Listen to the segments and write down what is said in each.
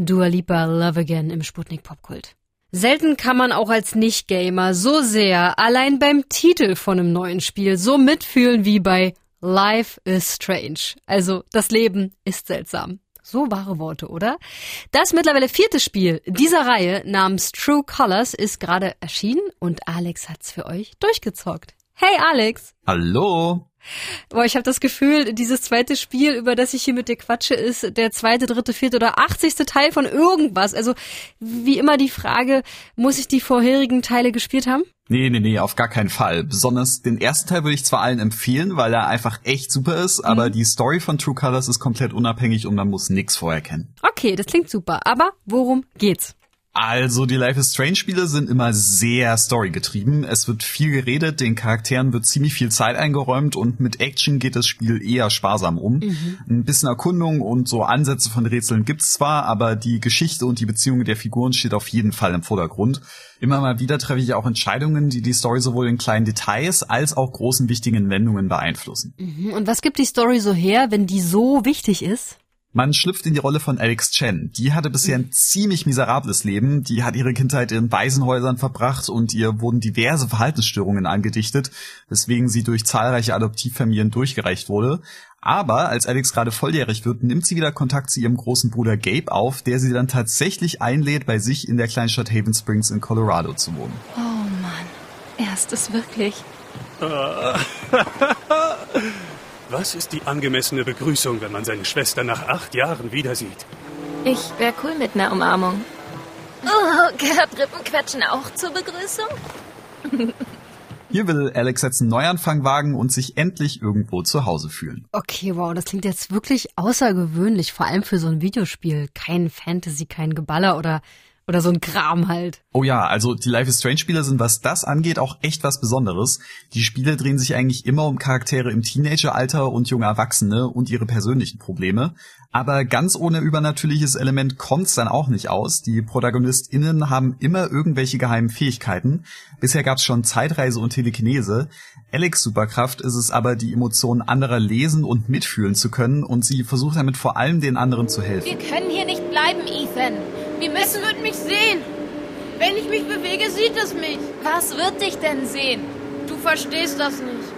Dua Lipa Love Again im Sputnik Popkult. Selten kann man auch als Nicht-Gamer so sehr allein beim Titel von einem neuen Spiel so mitfühlen wie bei Life is Strange. Also das Leben ist seltsam. So wahre Worte, oder? Das mittlerweile vierte Spiel dieser Reihe namens True Colors ist gerade erschienen und Alex hat's für euch durchgezockt. Hey Alex! Hallo! Boah, ich habe das Gefühl, dieses zweite Spiel, über das ich hier mit dir quatsche, ist der zweite, dritte, vierte oder achtzigste Teil von irgendwas. Also wie immer die Frage, muss ich die vorherigen Teile gespielt haben? Nee, nee, nee, auf gar keinen Fall. Besonders den ersten Teil würde ich zwar allen empfehlen, weil er einfach echt super ist, aber mhm. die Story von True Colors ist komplett unabhängig und man muss nix vorher kennen. Okay, das klingt super. Aber worum geht's? Also die Life is Strange Spiele sind immer sehr storygetrieben. Es wird viel geredet, den Charakteren wird ziemlich viel Zeit eingeräumt und mit Action geht das Spiel eher sparsam um. Mhm. Ein bisschen Erkundung und so Ansätze von Rätseln gibt's zwar, aber die Geschichte und die Beziehung der Figuren steht auf jeden Fall im Vordergrund. Immer mal wieder treffe ich auch Entscheidungen, die die Story sowohl in kleinen Details als auch großen wichtigen Wendungen beeinflussen. Mhm. Und was gibt die Story so her, wenn die so wichtig ist? Man schlüpft in die Rolle von Alex Chen. Die hatte bisher ein ziemlich miserables Leben. Die hat ihre Kindheit in Waisenhäusern verbracht und ihr wurden diverse Verhaltensstörungen angedichtet, weswegen sie durch zahlreiche Adoptivfamilien durchgereicht wurde. Aber als Alex gerade volljährig wird, nimmt sie wieder Kontakt zu ihrem großen Bruder Gabe auf, der sie dann tatsächlich einlädt, bei sich in der Kleinstadt Haven Springs in Colorado zu wohnen. Oh Mann, er ist es wirklich. Was ist die angemessene Begrüßung, wenn man seine Schwester nach acht Jahren wieder sieht? Ich wäre cool mit einer Umarmung. Oh, gehört Rippenquetschen auch zur Begrüßung? Hier will Alex jetzt einen Neuanfang wagen und sich endlich irgendwo zu Hause fühlen. Okay, wow, das klingt jetzt wirklich außergewöhnlich, vor allem für so ein Videospiel. Kein Fantasy, kein Geballer oder oder so ein Kram halt. Oh ja, also die Life is Strange Spiele sind, was das angeht, auch echt was Besonderes. Die Spiele drehen sich eigentlich immer um Charaktere im Teenageralter und junge Erwachsene und ihre persönlichen Probleme. Aber ganz ohne übernatürliches Element kommt's dann auch nicht aus. Die ProtagonistInnen haben immer irgendwelche geheimen Fähigkeiten. Bisher gab's schon Zeitreise und Telekinese. Alex Superkraft ist es aber, die Emotionen anderer lesen und mitfühlen zu können und sie versucht damit vor allem den anderen zu helfen. Wir können hier nicht bleiben, Ethan. Die Messe wird mich sehen. Wenn ich mich bewege, sieht es mich. Was wird dich denn sehen? Du verstehst das nicht.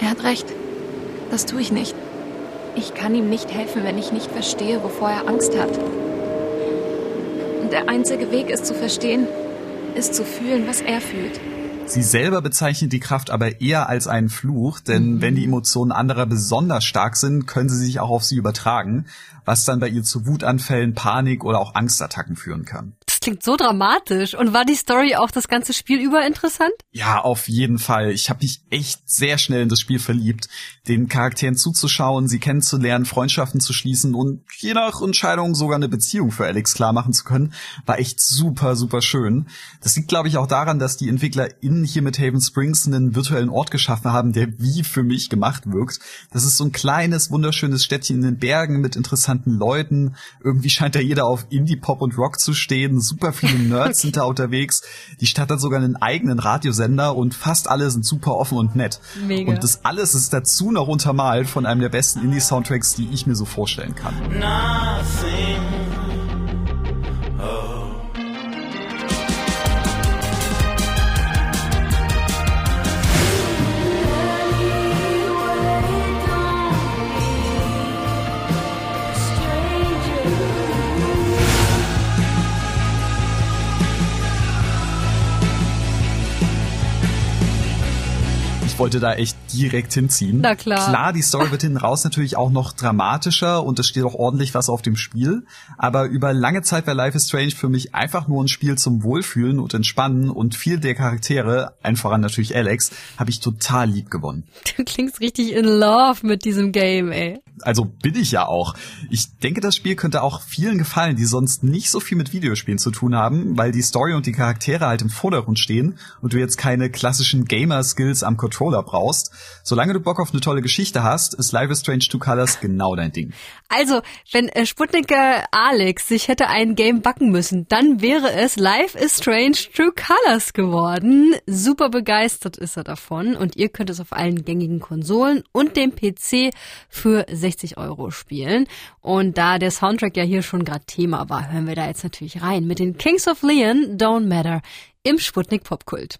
Er hat recht. Das tue ich nicht. Ich kann ihm nicht helfen, wenn ich nicht verstehe, wovor er Angst hat. Und der einzige Weg, es zu verstehen, ist zu fühlen, was er fühlt. Sie selber bezeichnet die Kraft aber eher als einen Fluch, denn mhm. wenn die Emotionen anderer besonders stark sind, können sie sich auch auf sie übertragen, was dann bei ihr zu Wutanfällen, Panik oder auch Angstattacken führen kann klingt so dramatisch. Und war die Story auch das ganze Spiel über interessant? Ja, auf jeden Fall. Ich habe mich echt sehr schnell in das Spiel verliebt. Den Charakteren zuzuschauen, sie kennenzulernen, Freundschaften zu schließen und je nach Entscheidung sogar eine Beziehung für Alex klar machen zu können, war echt super, super schön. Das liegt, glaube ich, auch daran, dass die EntwicklerInnen hier mit Haven Springs einen virtuellen Ort geschaffen haben, der wie für mich gemacht wirkt. Das ist so ein kleines, wunderschönes Städtchen in den Bergen mit interessanten Leuten. Irgendwie scheint da jeder auf Indie-Pop und Rock zu stehen super viele Nerds okay. sind da unterwegs. Die Stadt hat sogar einen eigenen Radiosender und fast alle sind super offen und nett. Mega. Und das alles ist dazu noch untermalt von einem der besten Indie-Soundtracks, die ich mir so vorstellen kann. Nothing. Wollte da echt direkt hinziehen. Na klar. Klar, die Story wird hinten raus natürlich auch noch dramatischer und es steht auch ordentlich was auf dem Spiel. Aber über lange Zeit war Life is Strange für mich einfach nur ein Spiel zum Wohlfühlen und Entspannen und viel der Charaktere, allen voran natürlich Alex, habe ich total lieb gewonnen. Du klingst richtig in love mit diesem Game, ey. Also bin ich ja auch. Ich denke, das Spiel könnte auch vielen gefallen, die sonst nicht so viel mit Videospielen zu tun haben, weil die Story und die Charaktere halt im Vordergrund stehen und du jetzt keine klassischen Gamer-Skills am Controller brauchst. Solange du Bock auf eine tolle Geschichte hast, ist Life is Strange Two Colors genau dein Ding. Also, wenn äh, Sputniker Alex sich hätte ein Game backen müssen, dann wäre es Life is Strange True Colors geworden. Super begeistert ist er davon und ihr könnt es auf allen gängigen Konsolen und dem PC für 60 Euro spielen. Und da der Soundtrack ja hier schon gerade Thema war, hören wir da jetzt natürlich rein mit den Kings of Leon Don't Matter im Sputnik Popkult.